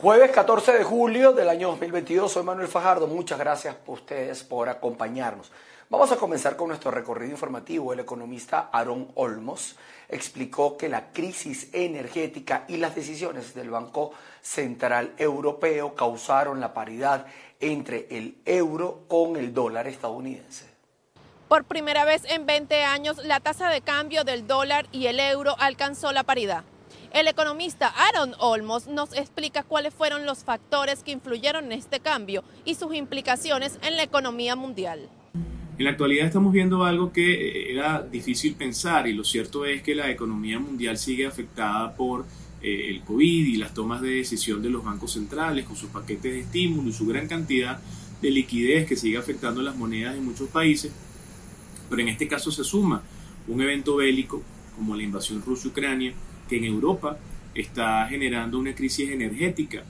Jueves 14 de julio del año 2022, soy Manuel Fajardo. Muchas gracias a ustedes por acompañarnos. Vamos a comenzar con nuestro recorrido informativo. El economista Aaron Olmos explicó que la crisis energética y las decisiones del Banco Central Europeo causaron la paridad entre el euro con el dólar estadounidense. Por primera vez en 20 años, la tasa de cambio del dólar y el euro alcanzó la paridad. El economista Aaron Olmos nos explica cuáles fueron los factores que influyeron en este cambio y sus implicaciones en la economía mundial. En la actualidad estamos viendo algo que era difícil pensar y lo cierto es que la economía mundial sigue afectada por eh, el COVID y las tomas de decisión de los bancos centrales con sus paquetes de estímulo y su gran cantidad de liquidez que sigue afectando las monedas de muchos países. Pero en este caso se suma un evento bélico como la invasión rusa-Ucrania que en Europa está generando una crisis energética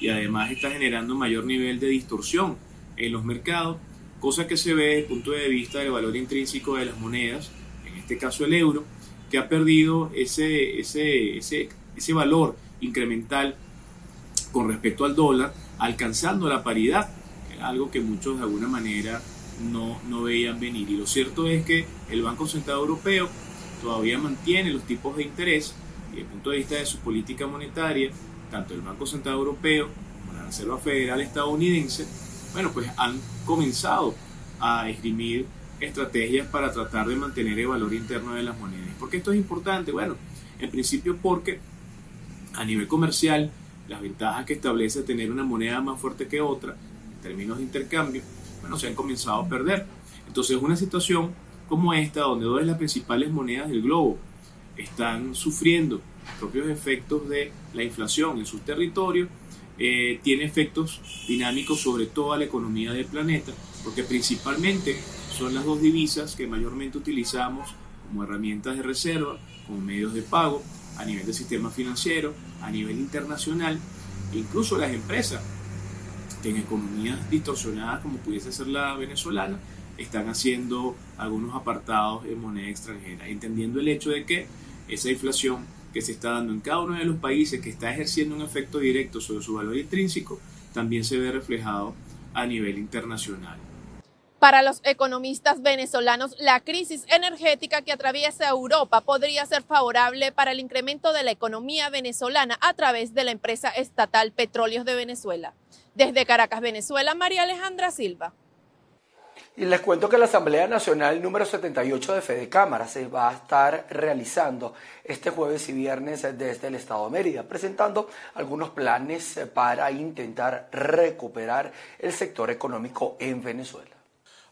y además está generando mayor nivel de distorsión en los mercados, cosa que se ve desde el punto de vista del valor intrínseco de las monedas, en este caso el euro, que ha perdido ese, ese, ese, ese valor incremental con respecto al dólar, alcanzando la paridad, algo que muchos de alguna manera no, no veían venir. Y lo cierto es que el Banco Central Europeo todavía mantiene los tipos de interés desde el punto de vista de su política monetaria, tanto el Banco Central Europeo como la Reserva Federal estadounidense, bueno, pues han comenzado a esgrimir estrategias para tratar de mantener el valor interno de las monedas. ¿Por qué esto es importante? Bueno, en principio porque a nivel comercial, las ventajas que establece tener una moneda más fuerte que otra, en términos de intercambio, bueno, se han comenzado a perder. Entonces, una situación como esta, donde dos de las principales monedas del globo están sufriendo los propios efectos de la inflación en sus territorios, eh, tiene efectos dinámicos sobre toda la economía del planeta, porque principalmente son las dos divisas que mayormente utilizamos como herramientas de reserva, como medios de pago, a nivel del sistema financiero, a nivel internacional, e incluso las empresas en economías distorsionadas como pudiese ser la venezolana, están haciendo algunos apartados en moneda extranjera, entendiendo el hecho de que esa inflación que se está dando en cada uno de los países, que está ejerciendo un efecto directo sobre su valor intrínseco, también se ve reflejado a nivel internacional. Para los economistas venezolanos, la crisis energética que atraviesa Europa podría ser favorable para el incremento de la economía venezolana a través de la empresa estatal Petróleos de Venezuela. Desde Caracas, Venezuela, María Alejandra Silva. Y les cuento que la Asamblea Nacional número 78 de Fede Cámara se va a estar realizando este jueves y viernes desde el Estado de Mérida, presentando algunos planes para intentar recuperar el sector económico en Venezuela.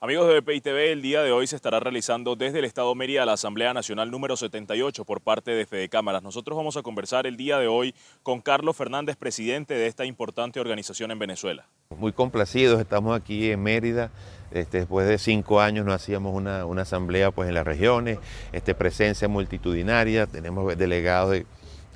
Amigos de BPI TV, el día de hoy se estará realizando desde el Estado Mérida la Asamblea Nacional número 78 por parte de Fede Cámaras. Nosotros vamos a conversar el día de hoy con Carlos Fernández, presidente de esta importante organización en Venezuela. Muy complacidos, estamos aquí en Mérida. Este, después de cinco años no hacíamos una, asamblea pues, en las regiones, este, presencia multitudinaria, tenemos delegados de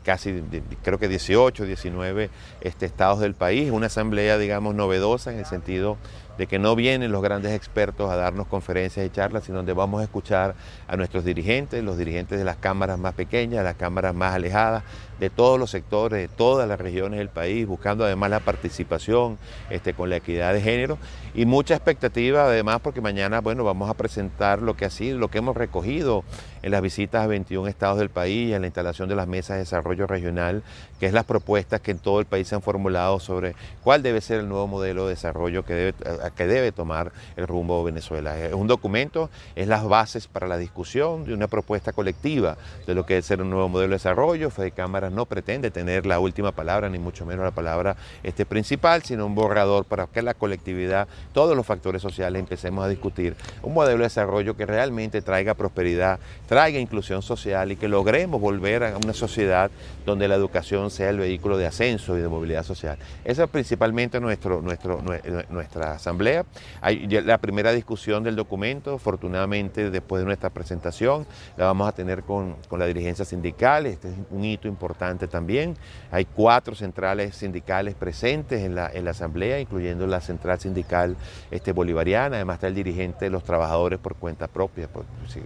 casi creo que 18, 19 este, estados del país, una asamblea digamos novedosa en el sentido de que no vienen los grandes expertos a darnos conferencias y charlas, sino donde vamos a escuchar a nuestros dirigentes, los dirigentes de las cámaras más pequeñas, las cámaras más alejadas, de todos los sectores, de todas las regiones del país, buscando además la participación este, con la equidad de género. Y mucha expectativa además porque mañana bueno, vamos a presentar lo que ha sido, lo que hemos recogido en las visitas a 21 estados del país, en la instalación de las mesas de desarrollo regional, que es las propuestas que en todo el país se han formulado sobre cuál debe ser el nuevo modelo de desarrollo que debe, que debe tomar el rumbo Venezuela. Es un documento, es las bases para la discusión de una propuesta colectiva de lo que debe ser un nuevo modelo de desarrollo. Fede Cámara no pretende tener la última palabra, ni mucho menos la palabra este, principal, sino un borrador para que la colectividad, todos los factores sociales empecemos a discutir un modelo de desarrollo que realmente traiga prosperidad, traiga inclusión social y que logremos volver a una sociedad donde la educación sea el vehículo de ascenso y de movilidad social. Esa es principalmente nuestro, nuestra asamblea Asamblea. Hay la primera discusión del documento, afortunadamente después de nuestra presentación, la vamos a tener con, con la dirigencia sindical, este es un hito importante también. Hay cuatro centrales sindicales presentes en la, en la Asamblea, incluyendo la central sindical este, bolivariana, además está el dirigente de los trabajadores por cuenta propia,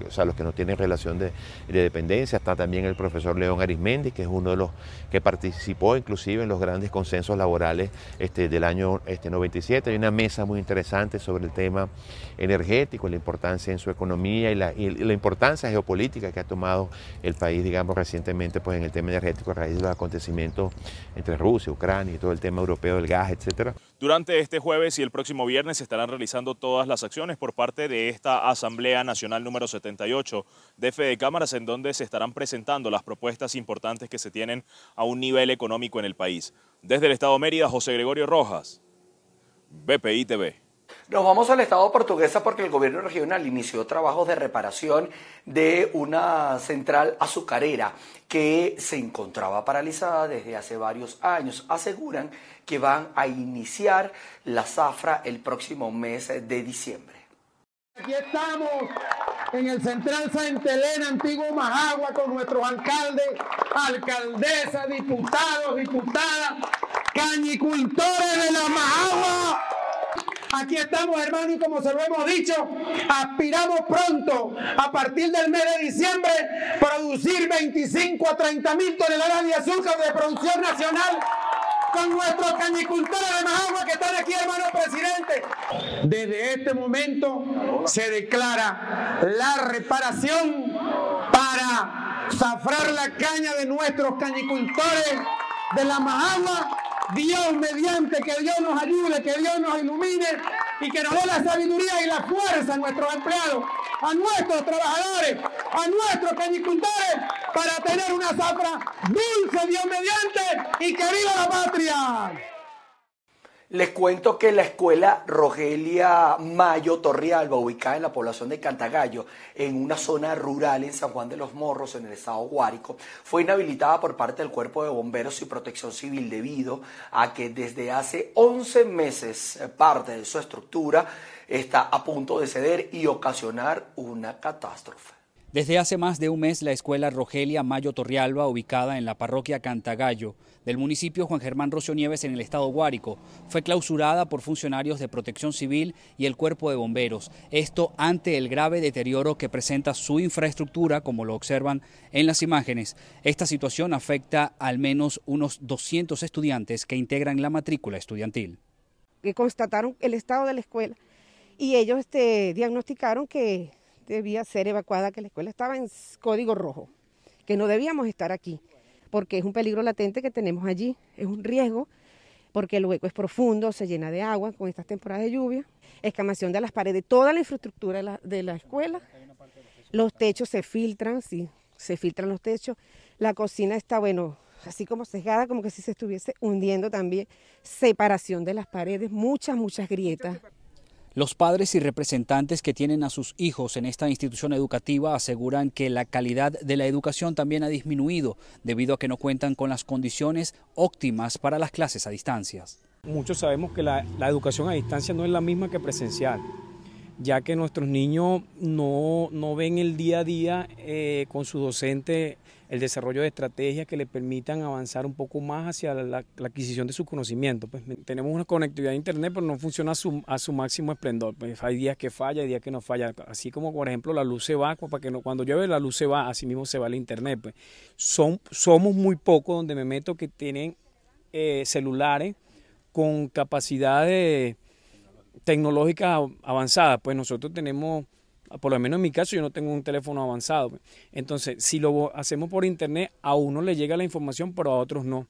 o sea, los que no tienen relación de, de dependencia, está también el profesor León Arismendi, que es uno de los que participó inclusive en los grandes consensos laborales este, del año este, 97. Hay una mesa muy interesante sobre el tema energético, la importancia en su economía y la, importancia geopolítica que ha tomado el país, digamos, recientemente pues, en el tema energético a raíz de los acontecimientos entre Rusia, Ucrania y todo el tema europeo del gas, etcétera. Durante este jueves y el próximo viernes se estarán realizando todas las acciones por parte de esta Asamblea Nacional número 78 de Fede Cámaras, en donde se estarán presentando las propuestas importantes que se tienen a un nivel económico en el país. Desde el Estado Mérida, José Gregorio Rojas, BPI TV. Nos vamos al Estado portuguesa porque el gobierno regional inició trabajos de reparación de una central azucarera que se encontraba paralizada desde hace varios años. Aseguran que van a iniciar la zafra el próximo mes de diciembre. Aquí estamos en el Central Santa Elena, Antiguo Majagua, con nuestros alcaldes, alcaldesas, diputados, diputadas, cañicultores de la Majagua. Aquí estamos, hermanos, y como se lo hemos dicho, aspiramos pronto, a partir del mes de diciembre, producir 25 a 30 mil toneladas de azúcar de producción nacional con nuestros cañicultores de Majagua que están aquí, hermano presidente. Desde este momento se declara la reparación para zafrar la caña de nuestros cañicultores de la Majagua Dios mediante que Dios nos ayude, que Dios nos ilumine y que nos dé la sabiduría y la fuerza a nuestros empleados, a nuestros trabajadores, a nuestros cañicultores para tener una zafra dulce, Dios mediante y que viva la patria. Les cuento que la escuela Rogelia Mayo Torrialba, ubicada en la población de Cantagallo, en una zona rural en San Juan de los Morros, en el estado Guárico, fue inhabilitada por parte del Cuerpo de Bomberos y Protección Civil debido a que desde hace 11 meses eh, parte de su estructura está a punto de ceder y ocasionar una catástrofe. Desde hace más de un mes, la escuela Rogelia Mayo Torrialba, ubicada en la parroquia Cantagallo del municipio Juan Germán Rocio Nieves en el estado Guárico, fue clausurada por funcionarios de protección civil y el cuerpo de bomberos. Esto ante el grave deterioro que presenta su infraestructura, como lo observan en las imágenes. Esta situación afecta al menos unos 200 estudiantes que integran la matrícula estudiantil. Que constataron el estado de la escuela y ellos este, diagnosticaron que debía ser evacuada, que la escuela estaba en código rojo, que no debíamos estar aquí, porque es un peligro latente que tenemos allí, es un riesgo, porque el hueco es profundo, se llena de agua con estas temporadas de lluvia, excavación de las paredes, toda la infraestructura de la, de la escuela, los techos se filtran, sí, se filtran los techos, la cocina está, bueno, así como cegada, como que si se estuviese hundiendo también, separación de las paredes, muchas, muchas grietas. Los padres y representantes que tienen a sus hijos en esta institución educativa aseguran que la calidad de la educación también ha disminuido debido a que no cuentan con las condiciones óptimas para las clases a distancias. Muchos sabemos que la, educación a distancia no es la misma que presencial, ya que nuestros niños no, ven el día a día eh, con su docente el desarrollo de estrategias que le permitan avanzar un poco más hacia la, adquisición de sus conocimientos. Pues, tenemos una conectividad a Internet, pero no funciona a su, a su máximo esplendor. Pues, hay días que falla, hay días que no falla. Así como, por ejemplo, la luz se va, pues, para que no, cuando llueve la luz se va, así mismo se va el Internet. Pues. Son, somos muy pocos donde me meto que tienen eh, celulares con capacidades tecnológicas avanzadas. Pues nosotros tenemos por lo menos en mi caso yo no tengo un teléfono avanzado. Entonces, si lo hacemos por internet, a uno le llega la información, pero a otros no.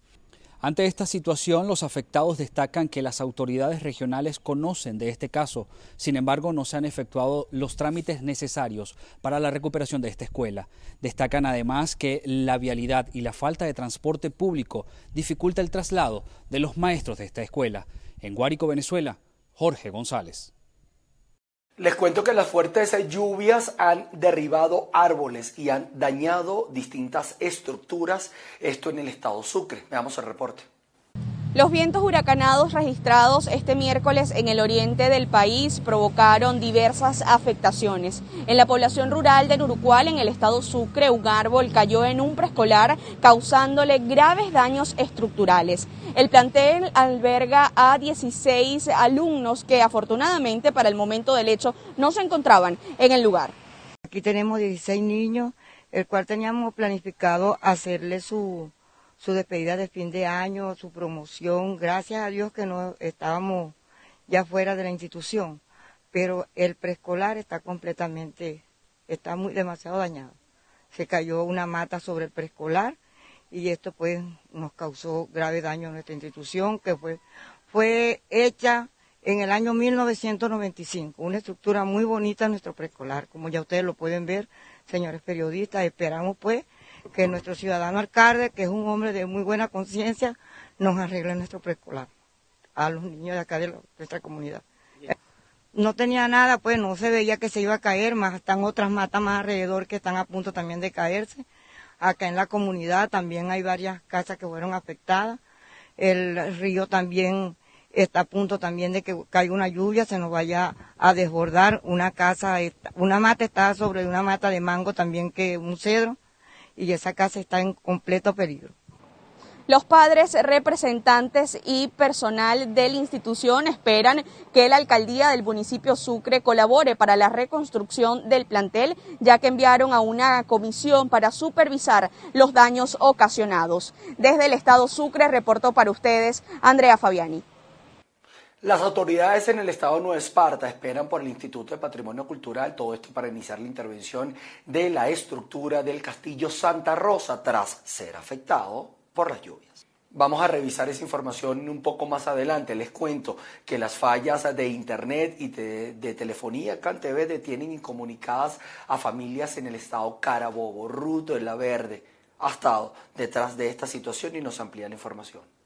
Ante esta situación, los afectados destacan que las autoridades regionales conocen de este caso, sin embargo no se han efectuado los trámites necesarios para la recuperación de esta escuela. Destacan además que la vialidad y la falta de transporte público dificulta el traslado de los maestros de esta escuela. En Guárico, Venezuela, Jorge González. Les cuento que las fuertes lluvias han derribado árboles y han dañado distintas estructuras, esto en el estado Sucre. Veamos el reporte. Los vientos huracanados registrados este miércoles en el oriente del país provocaron diversas afectaciones. En la población rural de Nurucual, en el estado Sucre, un árbol cayó en un preescolar causándole graves daños estructurales. El plantel alberga a 16 alumnos que afortunadamente para el momento del hecho no se encontraban en el lugar. Aquí tenemos 16 niños, el cual teníamos planificado hacerle su su despedida de fin de año, su promoción. Gracias a Dios que no estábamos ya fuera de la institución, pero el preescolar está completamente, está muy demasiado dañado. Se cayó una mata sobre el preescolar y esto pues nos causó grave daño a nuestra institución que fue, fue hecha en el año 1995, una estructura muy bonita nuestro preescolar, como ya ustedes lo pueden ver, señores periodistas, esperamos pues que nuestro ciudadano alcalde, que es un hombre de muy buena conciencia, nos arregle nuestro preescolar a los niños de acá de, nuestra comunidad. No tenía nada, pues no se veía que se iba a caer, más están otras matas más alrededor que están a punto también de caerse. Acá en la comunidad también hay varias casas que fueron afectadas. El río también está a punto también de que caiga una lluvia, se nos vaya a desbordar una casa, una mata está sobre una mata de mango también que un cedro y esa casa está en completo peligro. Los padres, representantes y personal de la institución esperan que la alcaldía del municipio Sucre colabore para la reconstrucción del plantel, ya que enviaron a una comisión para supervisar los daños ocasionados. Desde el estado Sucre reportó para ustedes Andrea Fabiani. Las autoridades en el estado Nueva Esparta esperan por el Instituto de Patrimonio Cultural, todo esto para iniciar la intervención de la estructura del castillo Santa Rosa tras ser afectado por las lluvias. Vamos a revisar esa información un poco más adelante. Les cuento que las fallas de internet y de, telefonía CanTV detienen incomunicadas a familias en el estado Carabobo. Ruth de la Verde ha estado detrás de esta situación y nos amplía la información.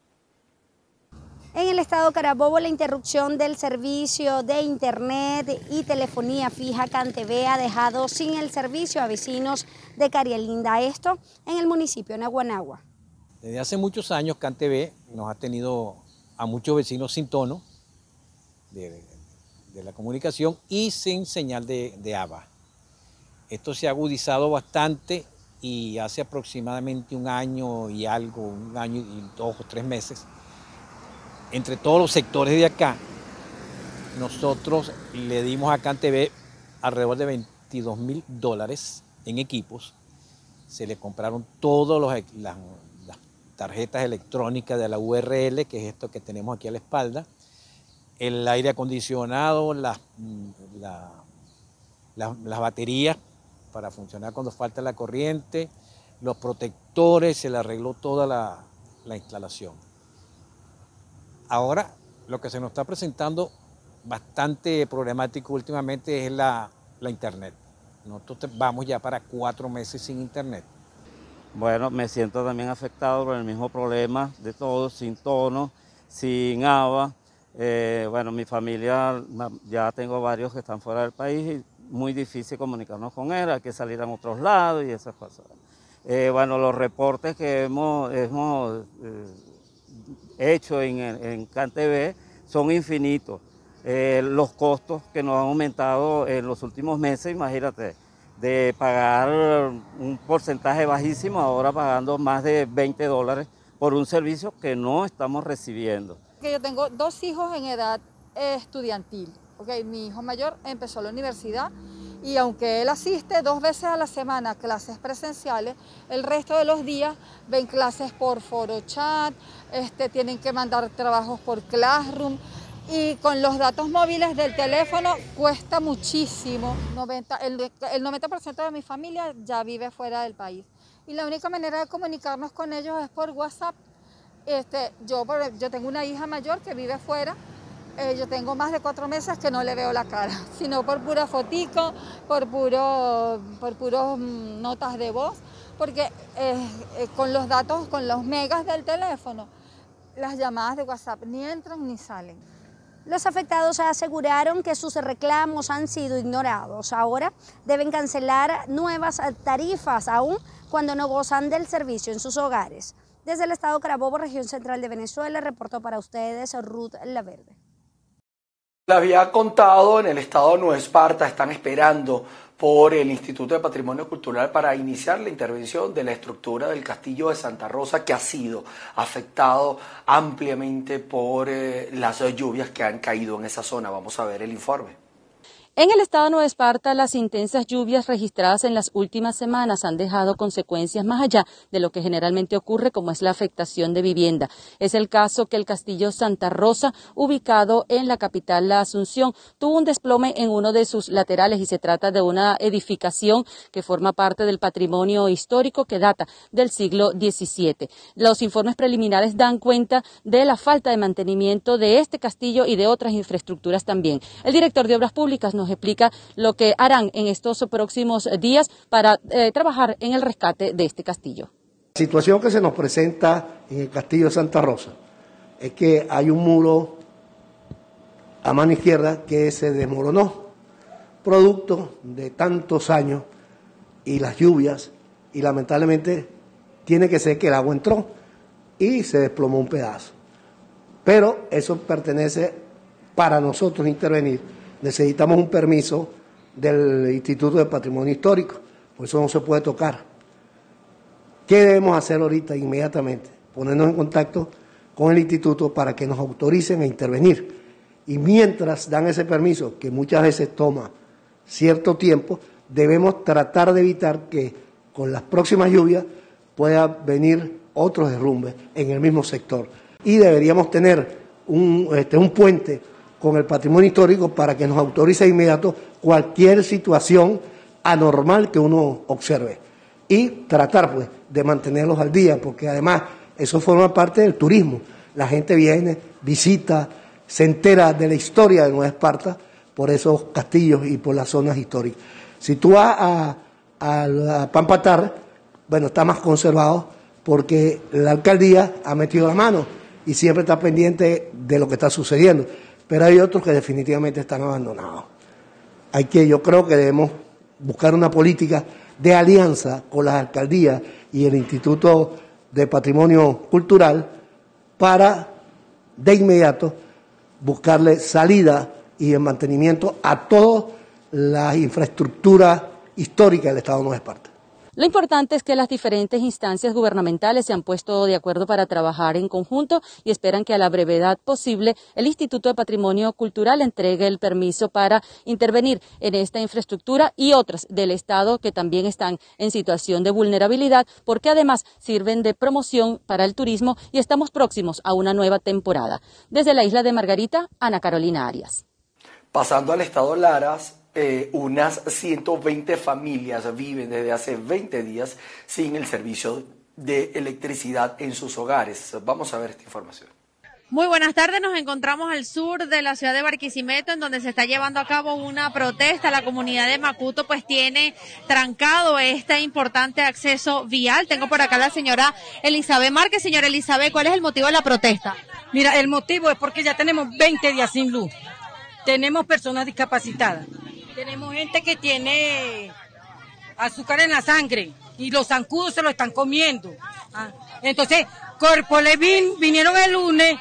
En el estado Carabobo, la interrupción del servicio de internet y telefonía fija CanTV ha dejado sin el servicio a vecinos de Carialinda, esto en el municipio de Naguanagua. Desde hace muchos años CanTV nos ha tenido a muchos vecinos sin tono de, la comunicación y sin señal de, de ABA. Esto se ha agudizado bastante y hace aproximadamente un año y algo, un año y dos o tres meses, entre todos los sectores de acá, nosotros le dimos a CanTV alrededor de 22 mil dólares en equipos. Se le compraron todas las, tarjetas electrónicas de la URL, que es esto que tenemos aquí a la espalda, el aire acondicionado, las, las baterías para funcionar cuando falta la corriente, los protectores, se le arregló toda la instalación. Ahora lo que se nos está presentando bastante problemático últimamente es la, internet. Nosotros vamos ya para cuatro meses sin internet. Bueno, me siento también afectado por el mismo problema de todos, sin tono, sin agua. Eh, bueno, mi familia, ya tengo varios que están fuera del país y muy difícil comunicarnos con él, hay que salir a otros lados y esas cosas. Eh, bueno, los reportes que hemos, hemos eh, hecho en, en CanTV son infinitos. Eh, los costos que nos han aumentado en los últimos meses, imagínate, de pagar un porcentaje bajísimo, ahora pagando más de 20 dólares por un servicio que no estamos recibiendo. Yo tengo dos hijos en edad estudiantil. Okay, mi hijo mayor empezó la universidad y aunque él asiste dos veces a la semana a clases presenciales, el resto de los días ven clases por foro chat, este, tienen que mandar trabajos por Classroom y con los datos móviles del teléfono cuesta muchísimo. 90, el, el 90% de mi familia ya vive fuera del país y la única manera de comunicarnos con ellos es por WhatsApp. Este, yo, yo tengo una hija mayor que vive fuera eh, yo tengo más de cuatro meses que no le veo la cara, sino por pura fotico, por puro, por puros mm, notas de voz, porque eh, eh, con los datos, con los megas del teléfono, las llamadas de WhatsApp ni entran ni salen. Los afectados aseguraron que sus reclamos han sido ignorados. Ahora deben cancelar nuevas tarifas, aún cuando no gozan del servicio en sus hogares. Desde el estado Carabobo, región central de Venezuela, reportó para ustedes Ruth Laverde. Le había contado en el estado de Nueva Esparta, están esperando por el Instituto de Patrimonio Cultural para iniciar la intervención de la estructura del Castillo de Santa Rosa que ha sido afectado ampliamente por eh, las lluvias que han caído en esa zona. Vamos a ver el informe. En el estado de Nueva Esparta, las intensas lluvias registradas en las últimas semanas han dejado consecuencias más allá de lo que generalmente ocurre, como es la afectación de vivienda. Es el caso que el castillo Santa Rosa, ubicado en la capital, la Asunción, tuvo un desplome en uno de sus laterales y se trata de una edificación que forma parte del patrimonio histórico que data del siglo XVII. Los informes preliminares dan cuenta de la falta de mantenimiento de este castillo y de otras infraestructuras también. El director de Obras Públicas nos explica lo que harán en estos próximos días para eh, trabajar en el rescate de este castillo. La situación que se nos presenta en el castillo de Santa Rosa es que hay un muro a mano izquierda que se desmoronó, producto de tantos años y las lluvias, y lamentablemente tiene que ser que el agua entró y se desplomó un pedazo. Pero eso pertenece para nosotros intervenir necesitamos un permiso del Instituto de Patrimonio Histórico, por eso no se puede tocar. ¿Qué debemos hacer ahorita inmediatamente? Ponernos en contacto con el instituto para que nos autoricen a intervenir. Y mientras dan ese permiso, que muchas veces toma cierto tiempo, debemos tratar de evitar que con las próximas lluvias pueda venir otros derrumbes en el mismo sector. Y deberíamos tener un, este, un puente con el patrimonio histórico para que nos autorice de inmediato cualquier situación anormal que uno observe y tratar pues de mantenerlos al día, porque además eso forma parte del turismo. La gente viene, visita, se entera de la historia de Nueva Esparta por esos castillos y por las zonas históricas. Si tú vas a, a, Pampatar, bueno, está más conservado porque la alcaldía ha metido la mano y siempre está pendiente de lo que está sucediendo pero hay otros que definitivamente están abandonados. Hay que, yo creo que debemos buscar una política de alianza con las alcaldías y el Instituto de Patrimonio Cultural para de inmediato buscarle salida y el mantenimiento a toda la infraestructura histórica del Estado de Nueva Esparta. Lo importante es que las diferentes instancias gubernamentales se han puesto de acuerdo para trabajar en conjunto y esperan que a la brevedad posible el Instituto de Patrimonio Cultural entregue el permiso para intervenir en esta infraestructura y otras del Estado que también están en situación de vulnerabilidad porque además sirven de promoción para el turismo y estamos próximos a una nueva temporada. Desde la isla de Margarita, Ana Carolina Arias. Pasando al estado Laras, eh, unas 120 familias viven desde hace 20 días sin el servicio de electricidad en sus hogares. Vamos a ver esta información. Muy buenas tardes, nos encontramos al sur de la ciudad de Barquisimeto, en donde se está llevando a cabo una protesta. La comunidad de Macuto pues tiene trancado este importante acceso vial. Tengo por acá la señora Elizabeth Márquez. Señora Elizabeth, ¿cuál es el motivo de la protesta? Mira, el motivo es porque ya tenemos 20 días sin luz. Tenemos personas discapacitadas tenemos gente que tiene azúcar en la sangre y los zancudos se lo están comiendo. Ah, entonces, Corpolevin vinieron el lunes,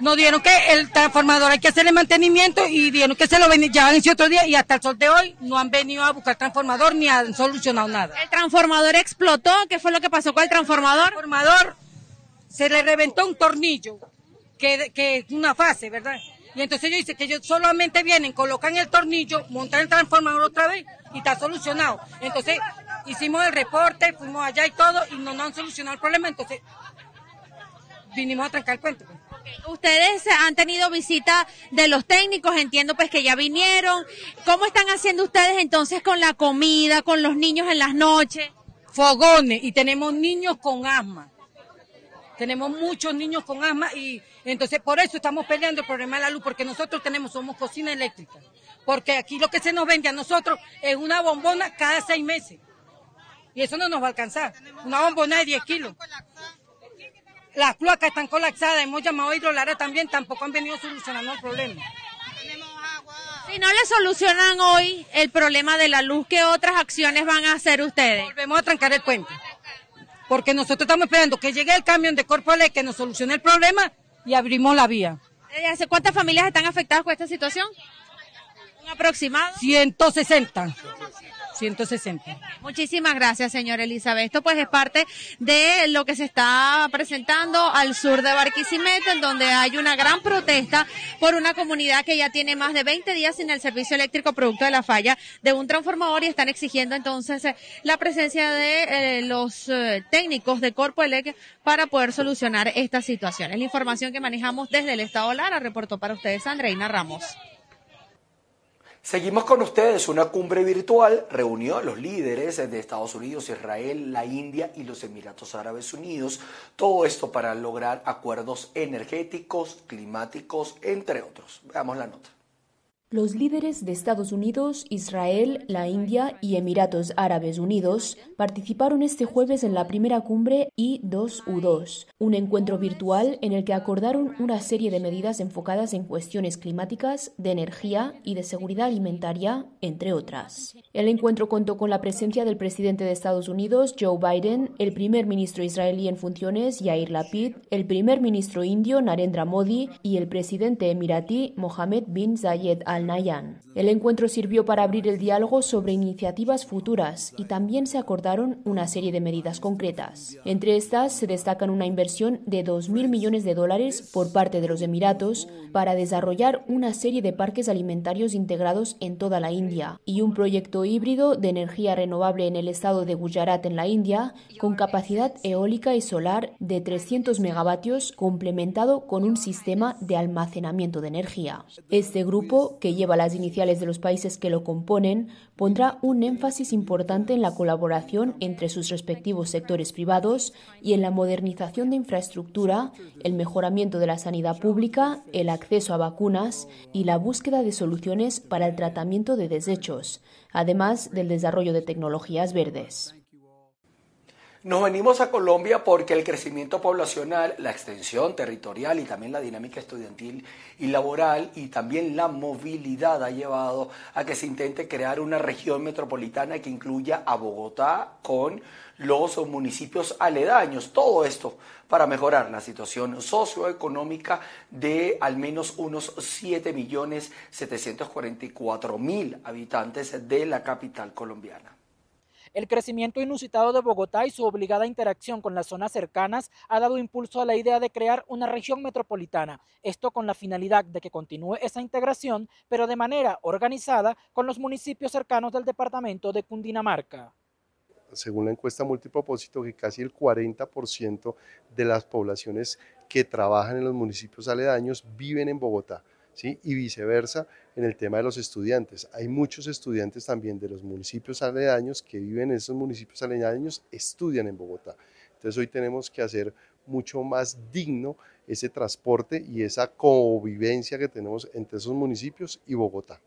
nos dieron que el transformador hay que hacerle mantenimiento y dijeron que se lo llevan ese otro día y hasta el sol de hoy no han venido a buscar transformador ni han solucionado nada. ¿El transformador explotó? ¿Qué fue lo que pasó con el transformador? El transformador se le reventó un tornillo, que, que es una fase, ¿verdad? Y entonces ellos dicen que ellos solamente vienen, colocan el tornillo, montan el transformador otra vez y está solucionado. Entonces hicimos el reporte, fuimos allá y todo y no nos han solucionado el problema, entonces vinimos a trancar el puente. Pues. Ustedes han tenido visita de los técnicos, entiendo pues que ya vinieron. ¿Cómo están haciendo ustedes entonces con la comida, con los niños en las noches? Fogones y tenemos niños con asma. Tenemos muchos niños con asma y entonces por eso estamos peleando el problema de la luz, porque nosotros tenemos, somos cocina eléctrica. Porque aquí lo que se nos vende a nosotros es una bombona cada seis meses. Y eso no nos va a alcanzar. Una bombona de 10 kilos. Las cloacas están colapsadas, hemos llamado a Hidrolara también, tampoco han venido solucionando el problema. Si no le solucionan hoy el problema de la luz, ¿qué otras acciones van a hacer ustedes? Volvemos a trancar el puente porque nosotros estamos esperando que llegue el camión de Corpolé que nos solucione el problema y abrimos la vía. ¿Hace cuántas familias están afectadas con esta situación? ¿Un aproximado? 160. 160. Muchísimas gracias, señor Elizabeth. Esto pues es parte de lo que se está presentando al sur de Barquisimeto, en donde hay una gran protesta por una comunidad que ya tiene más de 20 días sin el servicio eléctrico producto de la falla de un transformador y están exigiendo entonces eh, la presencia de eh, los eh, técnicos de Corpo Elec para poder solucionar esta situación. Es la información que manejamos desde el Estado Lara. Reportó para ustedes Andreina Ramos. Seguimos con ustedes. Una cumbre virtual reunió a los líderes de Estados Unidos, Israel, la India y los Emiratos Árabes Unidos. Todo esto para lograr acuerdos energéticos, climáticos, entre otros. Veamos la nota. Los líderes de Estados Unidos, Israel, la India y Emiratos Árabes Unidos participaron este jueves en la primera cumbre I2U2, un encuentro virtual en el que acordaron una serie de medidas enfocadas en cuestiones climáticas, de energía y de seguridad alimentaria, entre otras. El encuentro contó con la presencia del presidente de Estados Unidos, Joe Biden, el primer ministro israelí en funciones, Yair Lapid, el primer ministro indio, Narendra Modi, y el presidente emiratí, Mohammed bin Zayed Al Nayan. El encuentro sirvió para abrir el diálogo sobre iniciativas futuras y también se acordaron una serie de medidas concretas. Entre estas se destacan una inversión de 2.000 millones de dólares por parte de los Emiratos para desarrollar una serie de parques alimentarios integrados en toda la India y un proyecto híbrido de energía renovable en el estado de Gujarat en la India con capacidad eólica y solar de 300 megavatios complementado con un sistema de almacenamiento de energía. Este grupo, que lleva las iniciales de los países que lo componen, pondrá un énfasis importante en la colaboración entre sus respectivos sectores privados y en la modernización de infraestructura, el mejoramiento de la sanidad pública, el acceso a vacunas y la búsqueda de soluciones para el tratamiento de desechos, además del desarrollo de tecnologías verdes. Nos venimos a Colombia porque el crecimiento poblacional, la extensión territorial y también la dinámica estudiantil y laboral y también la movilidad ha llevado a que se intente crear una región metropolitana que incluya a Bogotá con los municipios aledaños. Todo esto para mejorar la situación socioeconómica de al menos unos 7.744.000 habitantes de la capital colombiana. El crecimiento inusitado de Bogotá y su obligada interacción con las zonas cercanas ha dado impulso a la idea de crear una región metropolitana, esto con la finalidad de que continúe esa integración, pero de manera organizada con los municipios cercanos del departamento de Cundinamarca según la encuesta multipropósito, que casi el 40% de las poblaciones que trabajan en los municipios aledaños viven en Bogotá. Y viceversa en el tema de los estudiantes. Hay muchos estudiantes también de los municipios aledaños que viven en esos municipios aledaños, estudian en Bogotá. Entonces hoy tenemos que hacer mucho más digno ese transporte y esa convivencia que tenemos entre esos municipios y Bogotá.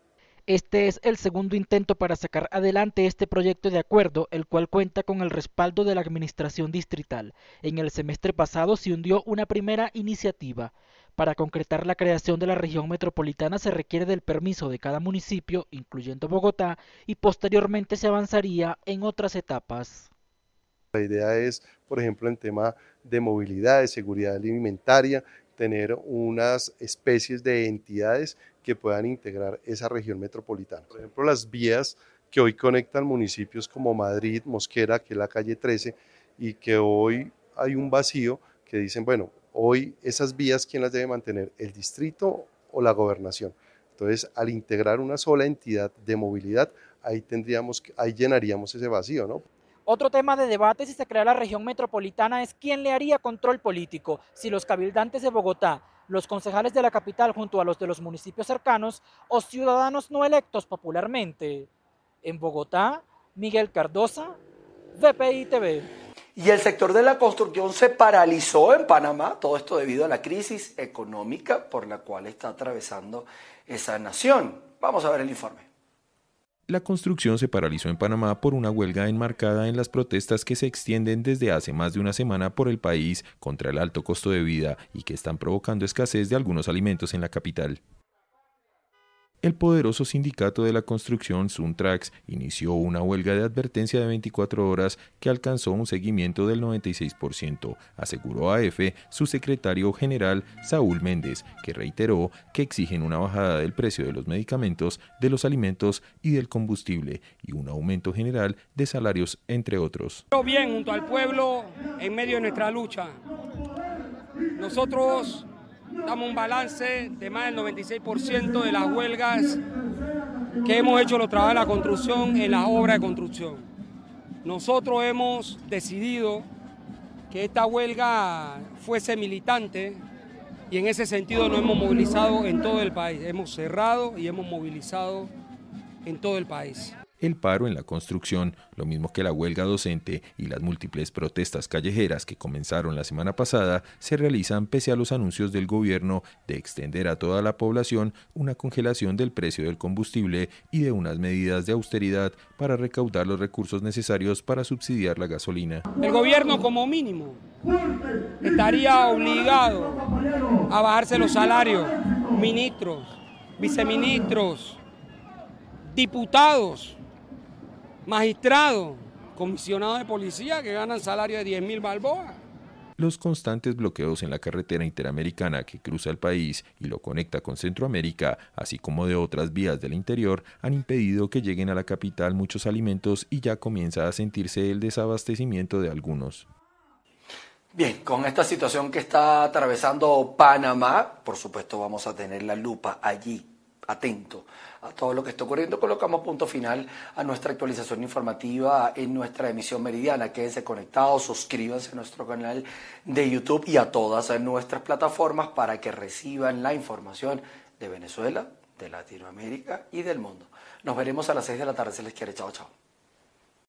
Este es el segundo intento para sacar adelante este proyecto de acuerdo, el cual cuenta con el respaldo de la Administración Distrital. En el semestre pasado se hundió una primera iniciativa. Para concretar la creación de la región metropolitana se requiere del permiso de cada municipio, incluyendo Bogotá, y posteriormente se avanzaría en otras etapas. La idea es, por ejemplo, en tema de movilidad, de seguridad alimentaria, tener unas especies de entidades que puedan integrar esa región metropolitana. Por ejemplo, las vías que hoy conectan municipios como Madrid, Mosquera, que es la calle 13, y que hoy hay un vacío que dicen, bueno, hoy esas vías, ¿quién las debe mantener? ¿El distrito o la gobernación? Entonces, al integrar una sola entidad de movilidad, ahí tendríamos, ahí llenaríamos ese vacío, ¿no? Otro tema de debate si se crea la región metropolitana es quién le haría control político, si los cabildantes de Bogotá, los concejales de la capital junto a los de los municipios cercanos o ciudadanos no electos popularmente. En Bogotá, Miguel Cardosa, VPI TV. Y el sector de la construcción se paralizó en Panamá, todo esto debido a la crisis económica por la cual está atravesando esa nación. Vamos a ver el informe. La construcción se paralizó en Panamá por una huelga enmarcada en las protestas que se extienden desde hace más de una semana por el país contra el alto costo de vida y que están provocando escasez de algunos alimentos en la capital. El poderoso sindicato de la construcción Suntrax inició una huelga de advertencia de 24 horas que alcanzó un seguimiento del 96%, aseguró a EFE su secretario general Saúl Méndez, que reiteró que exigen una bajada del precio de los medicamentos, de los alimentos y del combustible y un aumento general de salarios, entre otros. Bien, junto al pueblo, en medio de nuestra lucha, nosotros damos un balance de más del 96% de las huelgas que hemos hecho los trabajos de la construcción en las obras de construcción. Nosotros hemos decidido que esta huelga fuese militante y en ese sentido nos hemos movilizado en todo el país. Hemos cerrado y hemos movilizado en todo el país el paro en la construcción, lo mismo que la huelga docente y las múltiples protestas callejeras que comenzaron la semana pasada, se realizan pese a los anuncios del gobierno de extender a toda la población una congelación del precio del combustible y de unas medidas de austeridad para recaudar los recursos necesarios para subsidiar la gasolina. El gobierno como mínimo estaría obligado a bajarse los salarios, ministros, viceministros, diputados, magistrados, comisionados de policía que ganan salario de 10 mil balboas. Los constantes bloqueos en la carretera interamericana que cruza el país y lo conecta con Centroamérica, así como de otras vías del interior, han impedido que lleguen a la capital muchos alimentos y ya comienza a sentirse el desabastecimiento de algunos. Bien, con esta situación que está atravesando Panamá, por supuesto vamos a tener la lupa allí, atento a todo lo que está ocurriendo. Colocamos punto final a nuestra actualización informativa en nuestra emisión meridiana. Quédense conectados, suscríbanse a nuestro canal de YouTube y a todas nuestras plataformas para que reciban la información de Venezuela, de Latinoamérica y del mundo. Nos veremos a las 6 de la tarde. Se les quiere. Chao, chao.